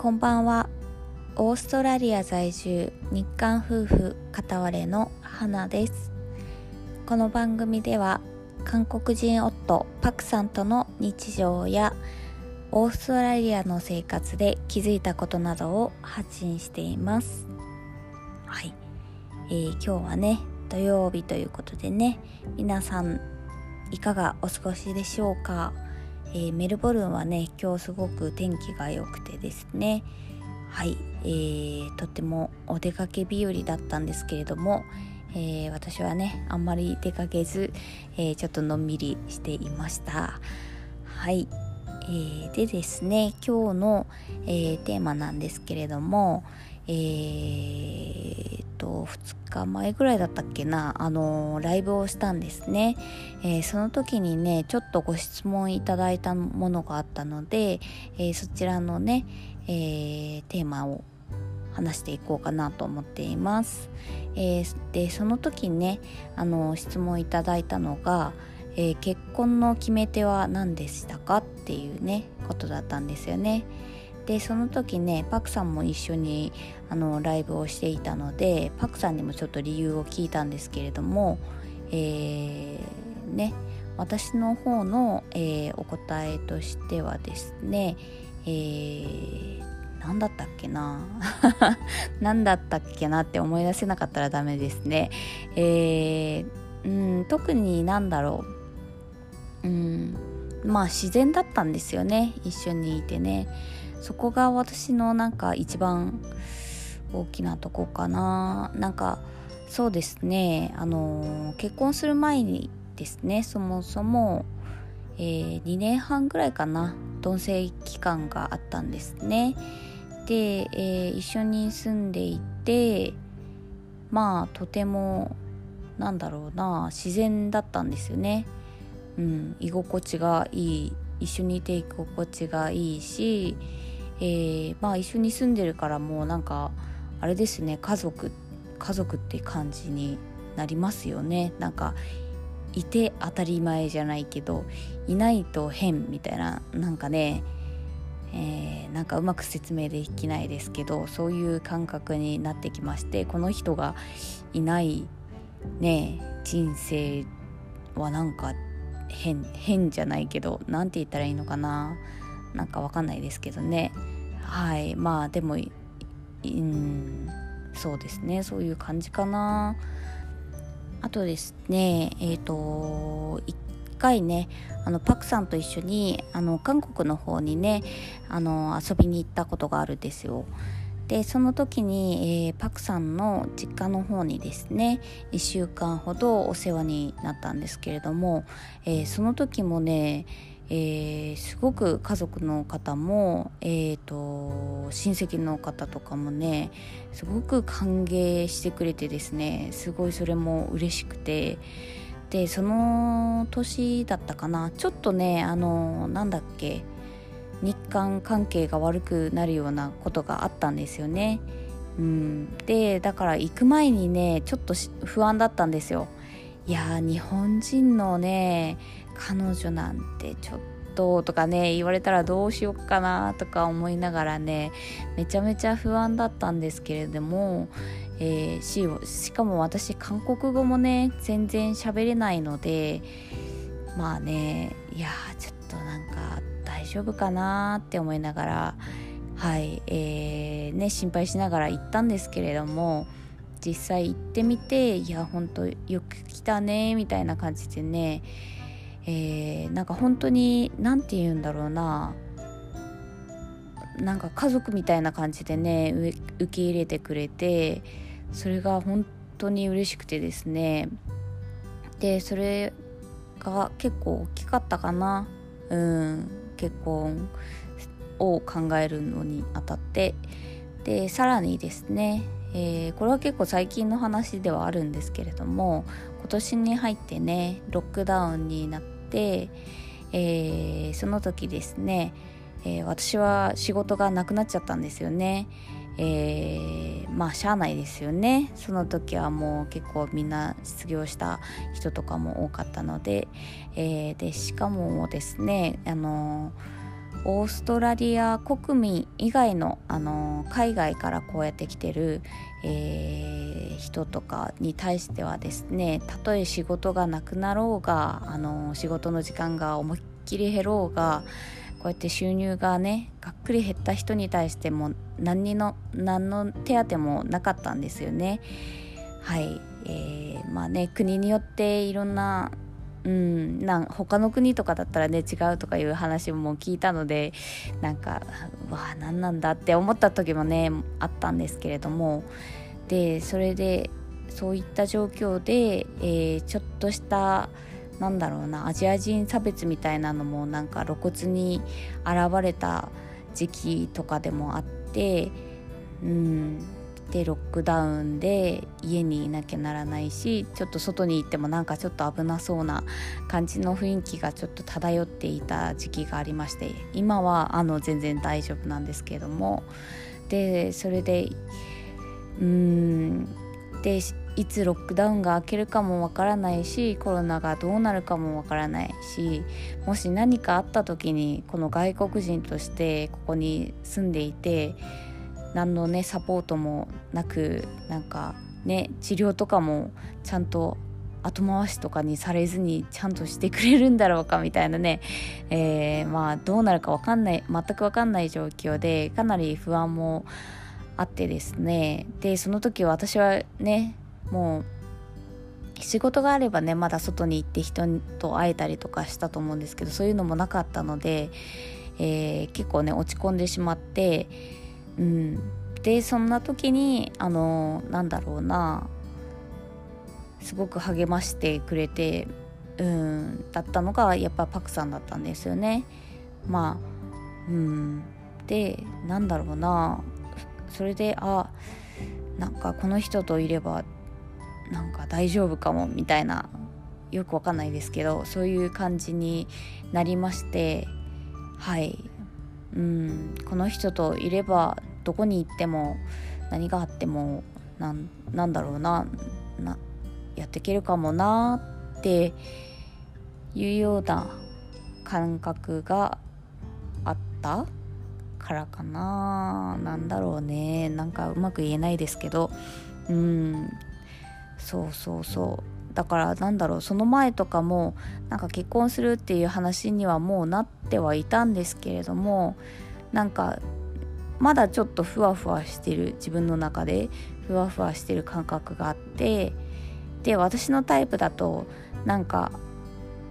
こんばんは。オーストラリア在住日韓夫婦片割れの花です。この番組では韓国人夫パクさんとの日常やオーストラリアの生活で気づいたことなどを発信しています。はい、えー、今日はね土曜日ということでね皆さんいかがお過ごしでしょうか、えー、メルボルンはね今日すごく天気が良くてですね。はい、えー、とってもお出かけ日和だったんですけれども、えー、私はねあんまり出かけず、え、ちょっとのんびりしていました。はい、え、でですね今日の、え、テーマなんですけれどもえー、と2日前ぐらいだったっけなあのライブをしたんですね、えー、その時にねちょっとご質問いただいたものがあったので、えー、そちらのね、え、テーマを話していこうかなと思っています、えでその時ねあの質問いただいたのが、え結婚の決め手は何でしたかっていうねことだったんですよね。でその時ねパクさんも一緒にあのライブをしていたのでパクさんにもちょっと理由を聞いたんですけれども、えー、ね私の方の、えー、お答えとしてはですね、えー、何だったっけな？何だったっけなって思い出せなかったらダメですね。えー、うん特に何だろううんまあ自然だったんですよね一緒にいてね。そこが私のなんか一番大きなとこかな。なんかそうですね。あの結婚する前にですねそもそも、えー、2年半ぐらいかな同棲期間があったんですね。で、えー、一緒に住んでいてまあとてもなんだろうな自然だったんですよね。うん居心地がいい一緒にいて居心地がいいしえー、まあ一緒に住んでるからもうなんかあれですね家族家族って感じになりますよね。なんかいて当たり前じゃないけどいないと変みたいななんかね、えー、なんかうまく説明できないですけどそういう感覚になってきましてこの人がいないね人生はなんか変変じゃないけど何て言ったらいいのかな。なんかわかんないですけどね。はい。まあでもうんそうですね。そういう感じかな。あとですねえっ、ー、と一回ねあのパクさんと一緒にあの韓国の方にねあの遊びに行ったことがあるんですよ。でその時に、えー、パクさんの実家の方にですね1週間ほどお世話になったんですけれども、えー、その時もねえー、すごく家族の方も、えーと、親戚の方とかもねすごく歓迎してくれてですねすごいそれも嬉しくてでその年だったかなちょっとねあのなんだっけ日韓関係が悪くなるようなことがあったんですよね。うん、でだから行く前にねちょっと不安だったんですよ。いや日本人のね彼女なんてちょっととかね言われたらどうしよっかなとか思いながらねめちゃめちゃ不安だったんですけれども、えー、ししかも私韓国語もね全然喋れないのでまあねいやちょっとなんか大丈夫かなって思いながらはいえー、ね心配しながら行ったんですけれども実際行ってみていやほんとよく来たねみたいな感じでねえー、なんか本当に何て言うんだろうななんか家族みたいな感じでね受け入れてくれてそれが本当に嬉しくてですね。でそれが結構大きかったかな。うん結婚を考えるのにあたって。でさらにですね、えー、これは結構最近の話ではあるんですけれども今年に入ってねロックダウンになって、えー、その時ですね、えー、私は仕事がなくなっちゃったんですよね。えー、まあしゃあないですよねその時はもう結構みんな失業した人とかも多かったので,、えー、でしかもですねあのオーストラリア国民以外の、あの海外からこうやって来てる、えー、人とかに対してはですねたとえ仕事がなくなろうが、あの仕事の時間が思いっきり減ろうがこうやって収入がねがっくり減った人に対しても何の何の手当もなかったんですよね。はい、えー、まあね国によっていろんなうん、なん他の国とかだったらね違うとかいう話も聞いたのでなんかうわ何なんだって思った時もねあったんですけれども。でそれでそういった状況で、えー、ちょっとしたなんだろうなアジア人差別みたいなのもなんか露骨に現れた時期とかでもあってうん。でロックダウンで家にいなきゃならないしちょっと外に行ってもなんかちょっと危なそうな感じの雰囲気がちょっと漂っていた時期がありまして今はあの全然大丈夫なんですけれども。でそれでうんでいつロックダウンが明けるかもわからないしコロナがどうなるかもわからないしもし何かあった時にこの外国人としてここに住んでいて何のねサポートもなくなんかね治療とかもちゃんと後回しとかにされずにちゃんとしてくれるんだろうかみたいなね、えー、まあどうなるか分かんない全く分かんない状況でかなり不安もあってですね。でその時私はねもう仕事があればねまだ外に行って人と会えたりとかしたと思うんですけどそういうのもなかったので、えー、結構ね落ち込んでしまってうん、でそんな時にあのなんだろうなすごく励ましてくれてうんだったのがやっぱパクさんだったんですよね。まあうん。でなんだろうなそれであなんかこの人といればなんか大丈夫かもみたいなよくわかんないですけどそういう感じになりましてはい。うん。この人といればどこに行っても何があってもなんなんだろうななやっていけるかもなっていうような感覚があったからかな。なんだろうね。なんかうまく言えないですけど。うん。そうそうそう。だからなんだろうその前とかもなんか結婚するっていう話にはもうなってはいたんですけれどもなんかまだちょっとふわふわしてる自分の中でふわふわしてる感覚があってで私のタイプだとなんか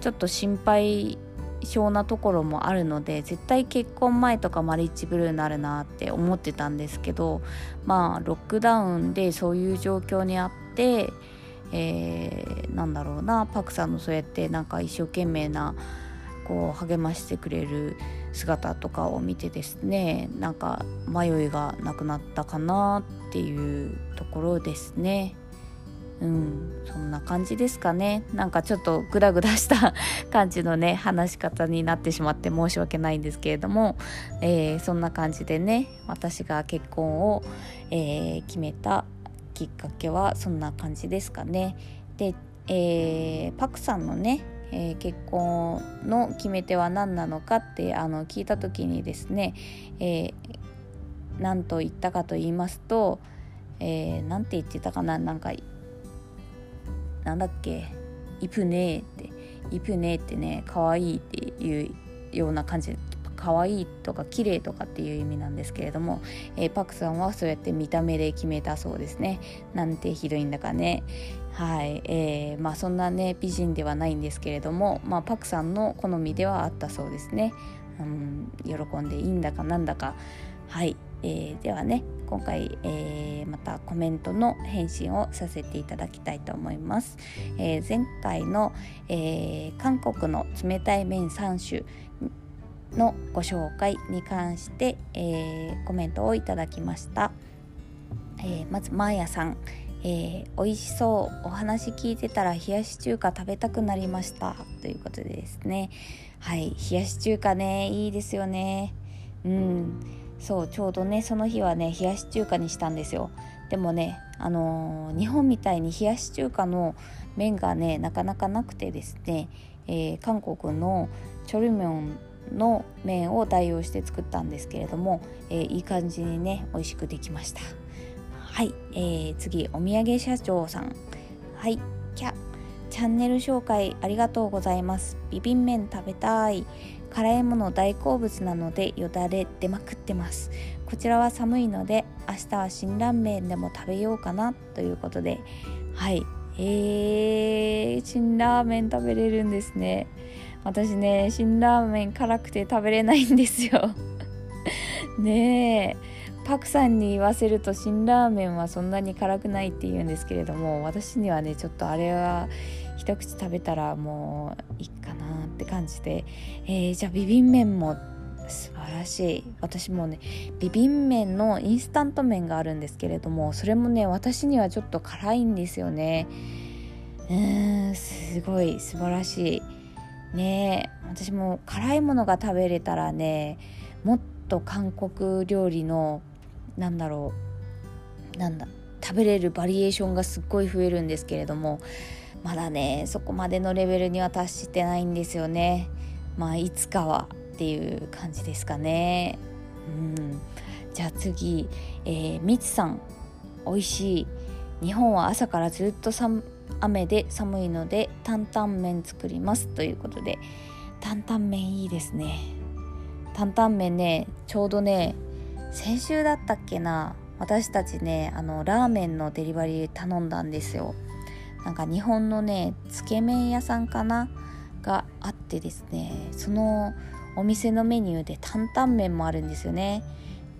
ちょっと心配性なところもあるので絶対結婚前とかマリッジブルーになるなって思ってたんですけどまあロックダウンでそういう状況にあって、えー、なんだろうなパクさんのそうやってなんか一生懸命なこう励ましてくれる姿とかを見てですねなんか迷いがなくなったかなっていうところですね。うん、そんな感じですかねなんかちょっとグダグダした感じのね話し方になってしまって申し訳ないんですけれども、えー、そんな感じでね私が結婚を、えー、決めたきっかけはそんな感じですかね。で、えー、パクさんのねえー、結婚の決め手は何なのかってあの聞いた時にですね、えー、何と言ったかと言いますと、えー、なんて言ってたかななんかなんだっけイプネーってイプネーってね可愛いっていうような感じ可愛いとか綺麗とかっていう意味なんですけれども、えー、パクさんはそうやって見た目で決めたそうですね。なんてひどいんだかね。はい、えー、まあそんなね美人ではないんですけれども、まあ、パクさんの好みではあったそうですね、うん、喜んでいいんだかなんだか。はい、えー、ではね今回、えー、またコメントの返信をさせていただきたいと思います、えー、前回の、えー、韓国の冷たい麺3種のご紹介に関して、えー、コメントをいただきました、えー、まずマーヤさん。えー、美味しそう。お話聞いてたら冷やし中華食べたくなりました。ということでですね。はい。冷やし中華ね。いいですよね。うん。そう。ちょうどねその日はね冷やし中華にしたんですよ。でもねあのー、日本みたいに冷やし中華の麺がねなかなかなくてですね、えー、韓国のチョルミョンの麺を代用して作ったんですけれども、えー、いい感じにね美味しくできました。はい、えー、次お土産社長さん。はいキャ。チャンネル紹介ありがとうございます。ビビン麺食べたい。辛いもの大好物なのでよだれ出まくってます。こちらは寒いので明日は辛ラーメンでも食べようかな。ということで。はいえー、辛ラーメン食べれるんですね。私ね辛ラーメン辛くて食べれないんですよ。ねえ。パクさんに言わせると辛ラーメンはそんなに辛くないって言うんですけれども私にはねちょっとあれは一口食べたらもういいかなって感じで、えー、じゃあビビン麺も素晴らしい。私もねビビン麺のインスタント麺があるんですけれどもそれもね私にはちょっと辛いんですよね。うーんすごい素晴らしい。ね私も辛いものが食べれたらねもっと韓国料理のなんだろうなんだ食べれるバリエーションがすっごい増えるんですけれどもまだねそこまでのレベルには達してないんですよね。まあいつかはっていう感じですかね。うん。じゃあ次、えー、みつさん。美味しい。日本は朝からずっと寒雨で寒いので担々麺作りますということで担々麺いいですね。担々麺ねちょうどね先週だったっけな私たちねあのラーメンのデリバリー頼んだんですよ。なんか日本のねつけ麺屋さんかながあってですねそのお店のメニューで担々麺もあるんですよね。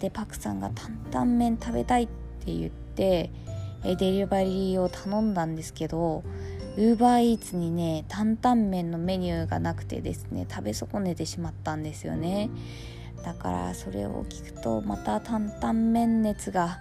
でパクさんが担々麺食べたいって言ってデリバリーを頼んだんですけどウーバーイーツにね担々麺のメニューがなくてですね食べ損ねてしまったんですよね。だからそれを聞くとまた担々麺熱が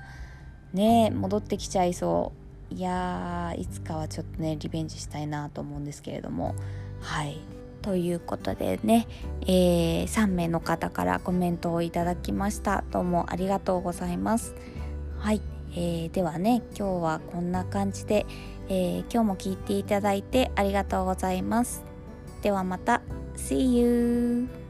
ね戻ってきちゃいそう。いやいつかはちょっとねリベンジしたいなと思うんですけれども。はい。ということでね、えー、3名の方からコメントをいただきました。どうもありがとうございます。はい。えー、ではね今日はこんな感じで、えー、今日も聞いていただいてありがとうございますではまた See you!